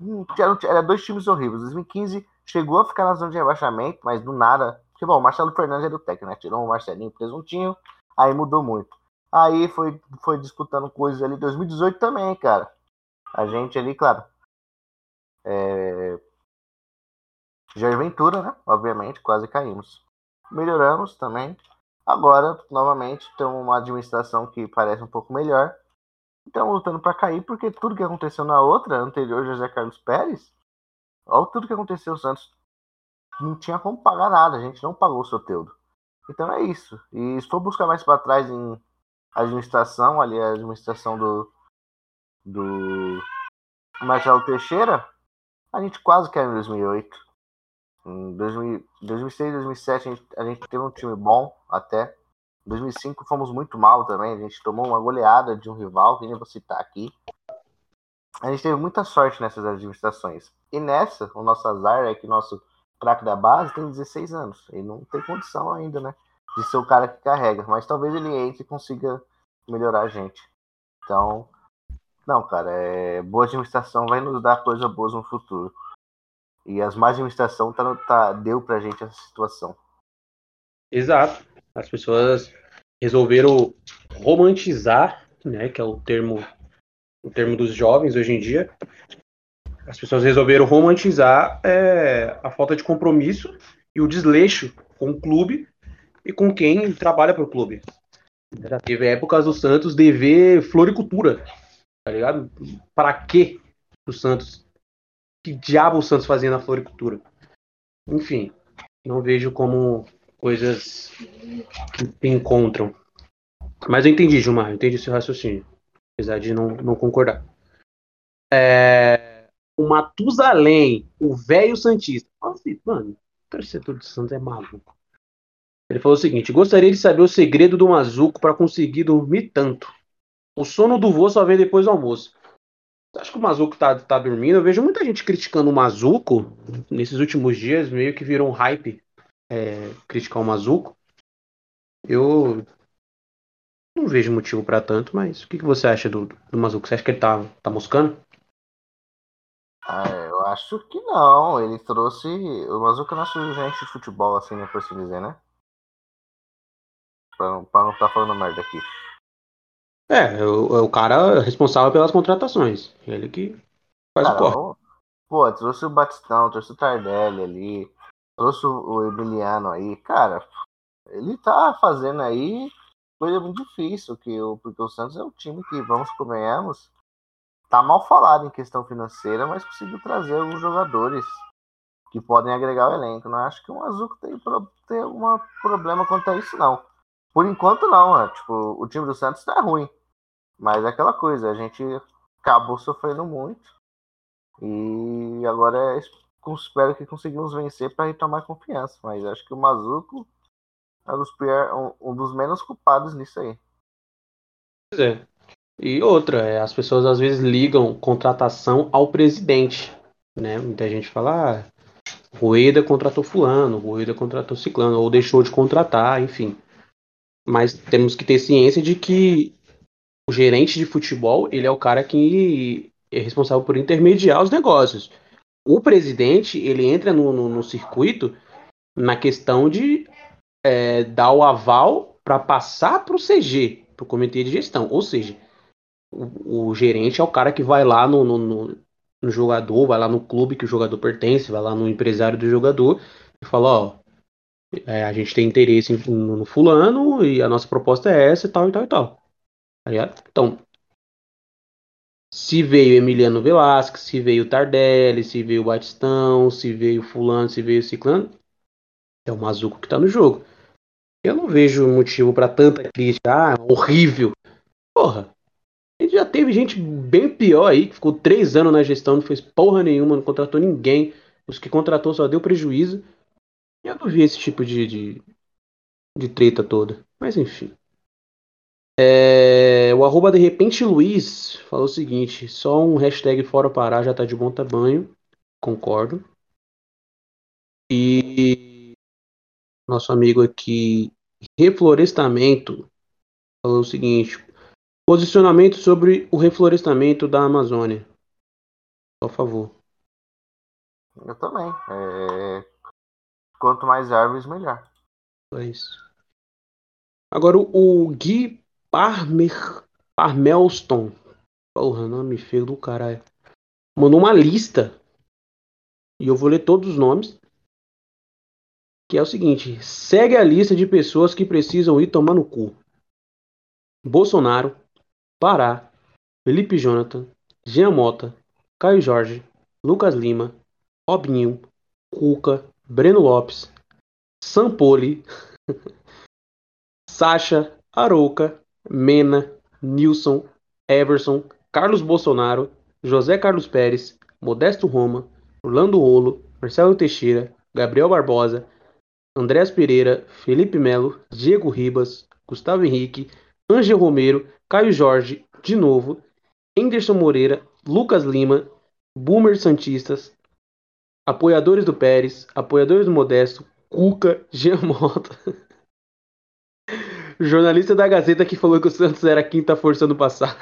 hum, era, dois times horríveis. 2015 chegou a ficar na zona de rebaixamento, mas do nada. Porque, bom, o Marcelo Fernandes era o técnico, né? Tirou o Marcelinho presuntinho, aí mudou muito. Aí foi, foi disputando coisas ali. 2018 também, cara. A gente ali, claro. É, Jair Ventura, né? Obviamente, quase caímos. Melhoramos também. Agora, novamente, temos uma administração que parece um pouco melhor. Estamos lutando para cair, porque tudo que aconteceu na outra, anterior, José Carlos Pérez, olha tudo que aconteceu, o Santos não tinha como pagar nada, a gente não pagou o Soteudo. Então é isso. E se for buscar mais para trás em administração, ali a administração do, do Marcelo Teixeira, a gente quase caiu em 2008. Em 2000, 2006, 2007 a gente, a gente teve um time bom até. Em 2005 fomos muito mal também. A gente tomou uma goleada de um rival, que nem vou citar aqui. A gente teve muita sorte nessas administrações. E nessa, o nosso azar é que nosso craque da base tem 16 anos. Ele não tem condição ainda, né? De ser o cara que carrega. Mas talvez ele entre e consiga melhorar a gente. Então, não, cara, é... boa administração vai nos dar coisas boas no futuro. E as más administração tá, tá, deu pra gente essa situação. Exato. As pessoas resolveram romantizar, né, que é o termo o termo dos jovens hoje em dia. As pessoas resolveram romantizar é, a falta de compromisso e o desleixo com o clube e com quem trabalha para o clube. Já teve épocas do Santos dever floricultura, tá ligado? Para que o Santos que diabo o Santos fazia na floricultura. Enfim, não vejo como coisas que se encontram. Mas eu entendi, Gilmar, eu entendi seu raciocínio. Apesar de não, não concordar. É, o Matusalém, o velho Santista. Assim, mano, o torcedor do Santos é maluco. Ele falou o seguinte: gostaria de saber o segredo do Mazuco para conseguir dormir tanto. O sono do vô só vem depois do almoço. Acho que o Mazuco tá, tá dormindo. Eu vejo muita gente criticando o Mazuco nesses últimos dias, meio que virou um hype é, criticar o Mazuco. Eu não vejo motivo para tanto, mas o que, que você acha do, do Mazuco? Você acha que ele tá, tá moscando? Ah, eu acho que não. Ele trouxe. O Mazuco é nosso gente de futebol, assim, né, por assim dizer, né? Pra não, pra não estar tá falando merda aqui. É, é o, é o cara responsável pelas contratações. Ele que faz cara, o corre. Pô, trouxe o Batistão, trouxe o Tardelli ali, trouxe o Emiliano aí. Cara, ele tá fazendo aí coisa muito difícil, que o, porque o Santos é um time que, vamos convenhamos, tá mal falado em questão financeira, mas conseguiu trazer alguns jogadores que podem agregar o elenco. Não acho que o Azul tem, tem algum problema quanto a isso, não. Por enquanto não, né? Tipo, o time do Santos tá ruim. Mas é aquela coisa, a gente acabou sofrendo muito. E agora é, espero que conseguimos vencer para retomar confiança. Mas acho que o Mazuco é um dos, pior, um, um dos menos culpados nisso aí. Pois é. E outra, é, as pessoas às vezes ligam contratação ao presidente. Né? Muita gente fala, ah, Rueda contratou fulano, Rueda contratou ciclano, ou deixou de contratar, enfim. Mas temos que ter ciência de que o gerente de futebol, ele é o cara que é responsável por intermediar os negócios. O presidente, ele entra no, no, no circuito na questão de é, dar o aval para passar para o CG, para o comitê de gestão. Ou seja, o, o, gerente é o cara que vai lá no, no, no, jogador, vai lá no clube que o jogador pertence, vai lá no empresário do jogador e fala, ó, é, a gente tem interesse no, no, fulano e a nossa proposta é essa e tal e tal e tal. Tá então, se veio Emiliano Velasquez, se veio Tardelli, se veio Batistão, se veio fulano, se veio Ciclano, é o Mazuco que tá no jogo. Eu não vejo motivo para tanta crítica. Ah, horrível. Porra, a gente já teve gente bem pior aí, que ficou três anos na gestão, não fez porra nenhuma, não contratou ninguém. Os que contratou só deu prejuízo. Eu não vi esse tipo de, de, de treta toda. Mas enfim. É, o arroba de repente Luiz falou o seguinte: só um hashtag fora parar já tá de bom tamanho. Concordo. E nosso amigo aqui, Reflorestamento, falou o seguinte: posicionamento sobre o reflorestamento da Amazônia. Por favor. Eu também. É... Quanto mais árvores, melhor. É isso. Agora o Gui Parmer... Parmelston. Porra, nome feio do caralho. Mandou uma lista. E eu vou ler todos os nomes. Que é o seguinte: segue a lista de pessoas que precisam ir tomar no cu. Bolsonaro, Pará, Felipe Jonathan, Jean Mota, Caio Jorge, Lucas Lima, Robinho, Cuca, Breno Lopes, Sampoli, Sacha, Arouca, Mena, Nilson, Everson, Carlos Bolsonaro, José Carlos Pérez, Modesto Roma, Orlando Rolo, Marcelo Teixeira, Gabriel Barbosa, Andréas Pereira, Felipe Melo, Diego Ribas, Gustavo Henrique, Ângel Romero, Caio Jorge, de novo, Henderson Moreira, Lucas Lima, Boomer Santistas, apoiadores do Pérez, apoiadores do Modesto, Cuca, Jean. Jornalista da Gazeta que falou que o Santos era a quinta força no passado.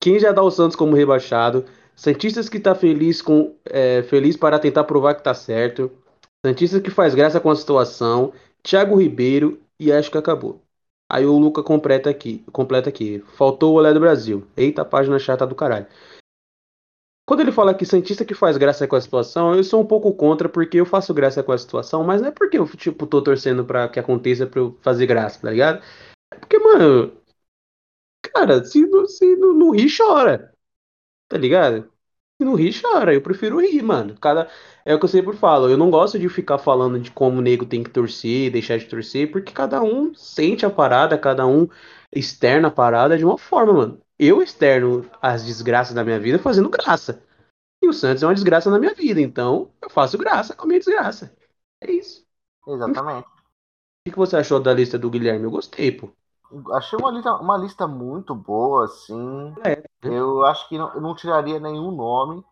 Quem já dá o Santos como rebaixado? Santistas que tá feliz com é, feliz para tentar provar que tá certo. Santistas que faz graça com a situação. Thiago Ribeiro e acho que acabou. Aí o Luca completa aqui, completa aqui. Faltou o Olé do Brasil. Eita, página chata do caralho. Quando ele fala que Santista que faz graça com a situação, eu sou um pouco contra, porque eu faço graça com a situação, mas não é porque eu, tipo, tô torcendo pra que aconteça pra eu fazer graça, tá ligado? É porque, mano. Cara, se, se não, não rir, chora. Tá ligado? Se não rir, chora. Eu prefiro rir, mano. Cada... É o que eu sempre falo. Eu não gosto de ficar falando de como o nego tem que torcer, deixar de torcer, porque cada um sente a parada, cada um externa a parada de uma forma, mano eu externo as desgraças da minha vida fazendo graça. E o Santos é uma desgraça na minha vida, então eu faço graça com a minha desgraça. É isso. Exatamente. O que você achou da lista do Guilherme? Eu gostei, pô. Achei uma lista, uma lista muito boa, assim. É, né? Eu acho que não, eu não tiraria nenhum nome.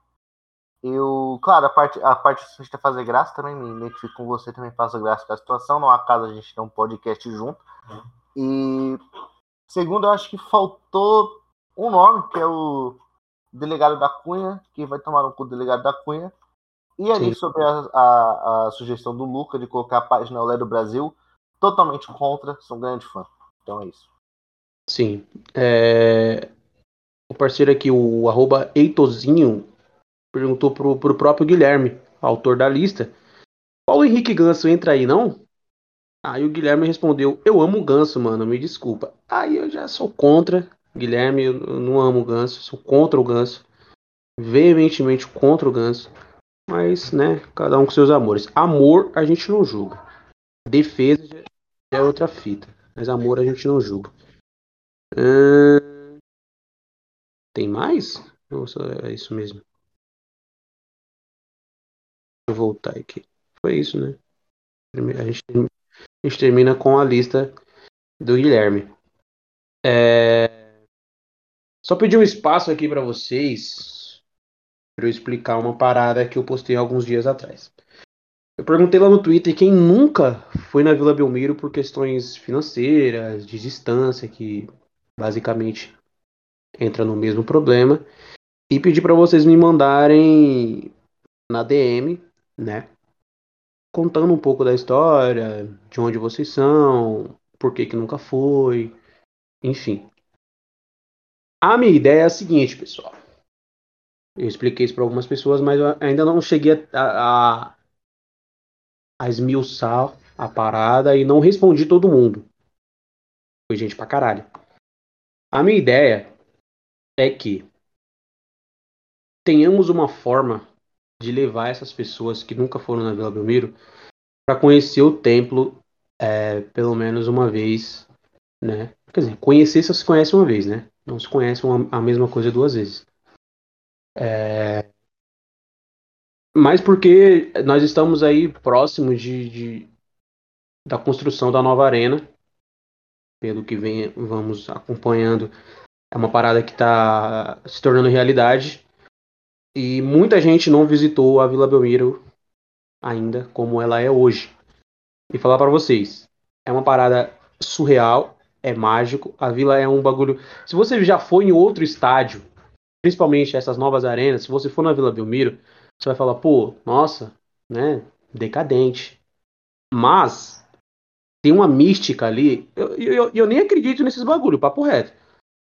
Eu, claro, a parte, a parte de gente fazer graça também me identifico com você, também faço graça com a situação. Não há caso a gente ter um podcast junto. E segundo, eu acho que faltou um nome, que é o delegado da Cunha, que vai tomar no cu do delegado da Cunha. E ali Sim. sobre a, a, a, sugestão do Luca de colocar a página Olé do Brasil, totalmente contra, sou um grande fã. Então é isso. Sim. É... O parceiro aqui, o arroba Eitozinho, perguntou pro, pro próprio Guilherme, autor da lista. Paulo Henrique Ganso entra aí, não? Aí o Guilherme respondeu: Eu amo o Ganso, mano, me desculpa. Aí eu já sou contra. Guilherme, eu não amo o Ganso, sou contra o Ganso, veementemente contra o Ganso, mas, né, cada um com seus amores. Amor a gente não julga, defesa é outra fita, mas amor a gente não julga. Hum... Tem mais? Nossa, é isso mesmo. Vou voltar aqui. Foi isso, né? A gente, a gente termina com a lista do Guilherme. É... Só pedir um espaço aqui para vocês para eu explicar uma parada que eu postei alguns dias atrás. Eu perguntei lá no Twitter quem nunca foi na Vila Belmiro por questões financeiras, de distância, que basicamente entra no mesmo problema. E pedi para vocês me mandarem na DM, né? Contando um pouco da história, de onde vocês são, por que, que nunca foi, enfim. A minha ideia é a seguinte, pessoal. Eu expliquei isso para algumas pessoas, mas eu ainda não cheguei a, a, a esmiuçar a parada e não respondi todo mundo. Foi gente pra caralho. A minha ideia é que tenhamos uma forma de levar essas pessoas que nunca foram na Vila Belmiro para conhecer o templo é, pelo menos uma vez, né? Quer dizer, conhecer só se conhece uma vez, né? Não se conhece uma, a mesma coisa duas vezes. É... Mas porque nós estamos aí próximos de, de, da construção da nova arena, pelo que vem, vamos acompanhando, é uma parada que está se tornando realidade. E muita gente não visitou a Vila Belmiro ainda como ela é hoje. E falar para vocês, é uma parada surreal, é mágico. A Vila é um bagulho. Se você já foi em outro estádio, principalmente essas novas arenas, se você for na Vila Belmiro, você vai falar, pô, nossa, né, decadente. Mas tem uma mística ali. Eu, eu, eu nem acredito nesses bagulho, papo reto.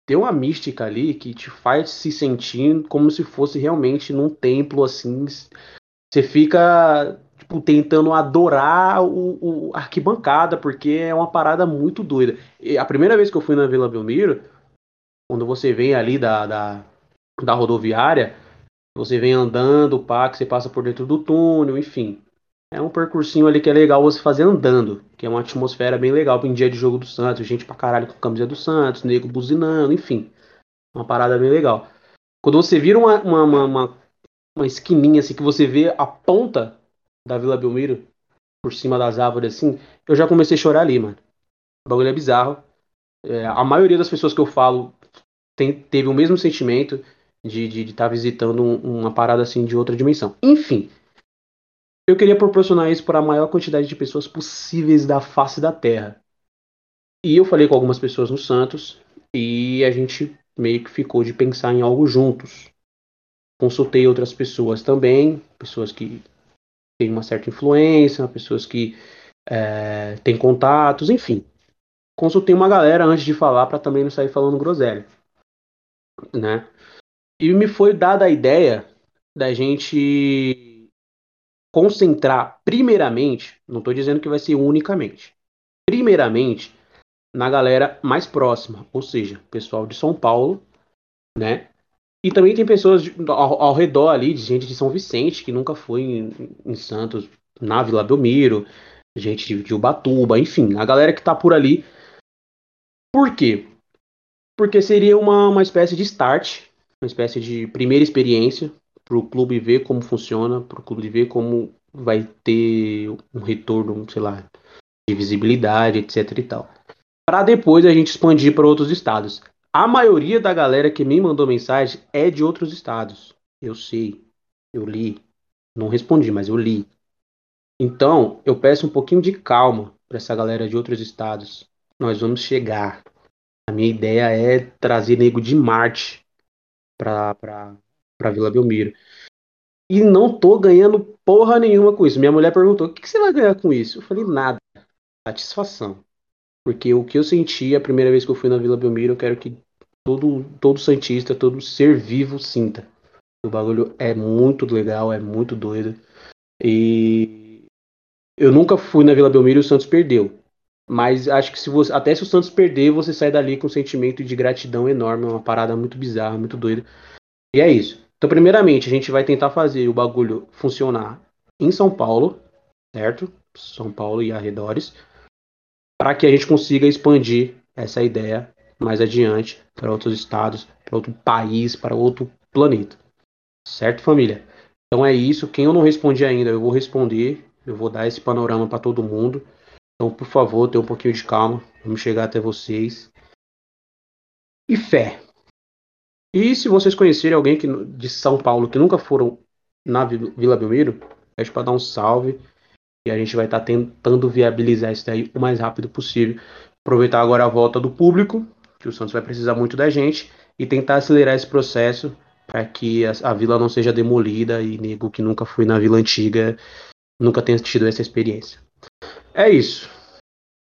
Tem uma mística ali que te faz se sentir como se fosse realmente num templo assim. Você fica tipo, tentando adorar o, o arquibancada, porque é uma parada muito doida. E a primeira vez que eu fui na Vila Belmiro, quando você vem ali da, da, da rodoviária, você vem andando, pá, que você passa por dentro do túnel, enfim. É um percursinho ali que é legal você fazer andando, que é uma atmosfera bem legal um dia de jogo do Santos, gente pra caralho com camisa do Santos, nego buzinando, enfim. Uma parada bem legal. Quando você vira uma, uma, uma, uma, uma esquininha assim, que você vê a ponta da Vila Belmiro por cima das árvores assim, eu já comecei a chorar ali, mano. O bagulho é bizarro. É, a maioria das pessoas que eu falo tem, teve o mesmo sentimento de estar de, de tá visitando um, uma parada assim de outra dimensão. Enfim, eu queria proporcionar isso para a maior quantidade de pessoas possíveis da face da Terra. E eu falei com algumas pessoas no Santos e a gente meio que ficou de pensar em algo juntos. Consultei outras pessoas também, pessoas que têm uma certa influência, pessoas que é, têm contatos, enfim. Consultei uma galera antes de falar para também não sair falando groselha, né? E me foi dada a ideia da gente concentrar primeiramente, não estou dizendo que vai ser unicamente, primeiramente na galera mais próxima, ou seja, pessoal de São Paulo, né? E também tem pessoas ao, ao, redor ali, de gente de São Vicente, que nunca foi em, em Santos, na Vila Belmiro, gente de, de Ubatuba, enfim, a galera que tá por ali. Por quê? Porque seria uma, uma espécie de start, uma espécie de primeira experiência para o clube ver como funciona, para o clube ver como vai ter um retorno, sei lá, de visibilidade, etc e tal. Para depois a gente expandir para outros estados. A maioria da galera que me mandou mensagem é de outros estados. Eu sei, eu li, não respondi, mas eu li. Então, eu peço um pouquinho de calma para essa galera de outros estados. Nós vamos chegar. A minha ideia é trazer nego de Marte para Vila Belmiro. E não tô ganhando porra nenhuma com isso. Minha mulher perguntou: o que, que você vai ganhar com isso? Eu falei: nada. Satisfação. Porque o que eu senti a primeira vez que eu fui na Vila Belmiro, eu quero que todo, todo Santista, todo ser vivo sinta. O bagulho é muito legal, é muito doido. E eu nunca fui na Vila Belmiro e o Santos perdeu. Mas acho que se você, até se o Santos perder, você sai dali com um sentimento de gratidão enorme, uma parada muito bizarra, muito doida. E é isso. Então, primeiramente, a gente vai tentar fazer o bagulho funcionar em São Paulo, certo? São Paulo e arredores, para que a gente consiga expandir essa ideia mais adiante para outros estados, para outro país, para outro planeta. Certo, família? Então é isso. Quem eu não respondi ainda, eu vou responder. Eu vou dar esse panorama para todo mundo. Então, por favor, tenha um pouquinho de calma. Vamos chegar até vocês. E fé. E se vocês conhecerem alguém que, de São Paulo que nunca foram na Vila Belmiro, pede para dar um salve E a gente vai estar tá tentando viabilizar isso daí o mais rápido possível. Aproveitar agora a volta do público, que o Santos vai precisar muito da gente, e tentar acelerar esse processo para que a, a, vila não seja demolida e nego que nunca foi na vila antiga nunca tenha tido essa experiência. É isso.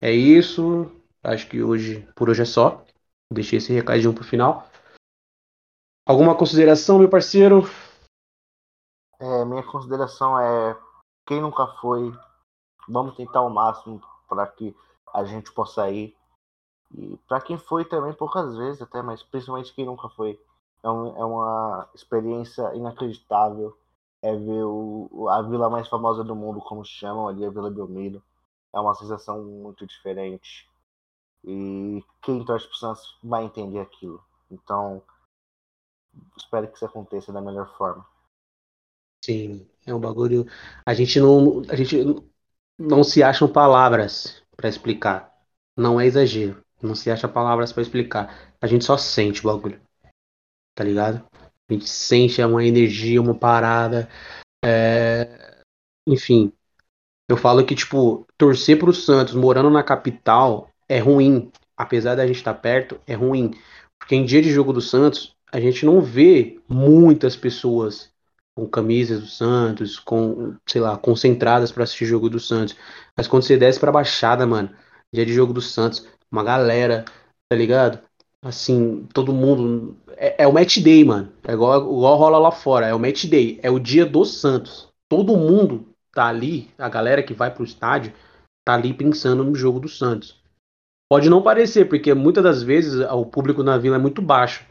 É isso. Acho que hoje, por hoje é só. Deixei esse recadinho pro final. Alguma consideração, meu parceiro? É, minha consideração é quem nunca foi, vamos tentar o máximo para que a gente possa ir. E para quem foi também poucas vezes até, mas principalmente quem nunca foi. É, um, é uma experiência inacreditável. É ver o, a vila mais famosa do mundo, como chamam ali, a Vila Belmiro. É uma sensação muito diferente. E quem torce pro Santos vai entender aquilo. Então, espero que isso aconteça da melhor forma. Sim, é um bagulho. A gente não, a gente não se acham palavras para explicar. Não é exagero. Não se acha palavras para explicar. A gente só sente o bagulho. Tá ligado? A gente sente uma energia, uma parada. É... Enfim. Eu falo que, tipo, torcer pro Santos morando na capital é ruim. Apesar da gente estar tá perto, é ruim. Porque em dia de jogo do Santos, a gente não vê muitas pessoas com camisas do Santos, com, sei lá, concentradas para assistir jogo do Santos. Mas quando você desce pra Baixada, mano, dia de jogo do Santos, uma galera, tá ligado? Assim, todo mundo. É, é o match day, mano. É igual, igual rola lá fora. É o match day. É o dia do Santos. Todo mundo tá ali, a galera que vai pro estádio, tá ali pensando no jogo do Santos. Pode não parecer, porque muitas das vezes o público na vila é muito baixo.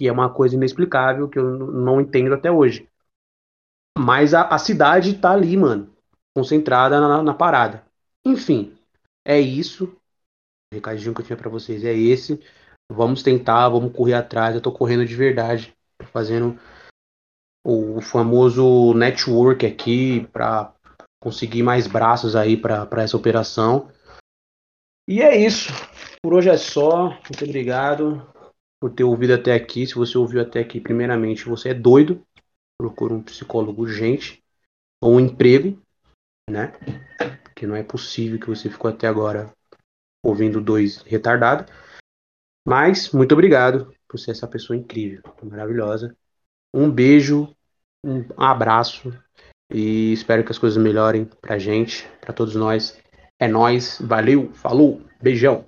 E é uma coisa inexplicável que eu não entendo até hoje. Mas a, a cidade tá ali, mano. Concentrada na, na, parada. Enfim, é isso. O recadinho que eu tinha para vocês é esse. Vamos tentar, vamos correr atrás. Eu tô correndo de verdade. Fazendo o famoso network aqui para conseguir mais braços aí para essa operação. E é isso. Por hoje é só. Muito obrigado por ter ouvido até aqui. Se você ouviu até aqui, primeiramente, você é doido. Procura um psicólogo urgente ou um emprego, né? Porque não é possível que você ficou até agora ouvindo dois retardados. Mas, muito obrigado por ser essa pessoa incrível, maravilhosa. Um beijo, um abraço e espero que as coisas melhorem pra gente, pra todos nós. É nós, valeu, falou, beijão.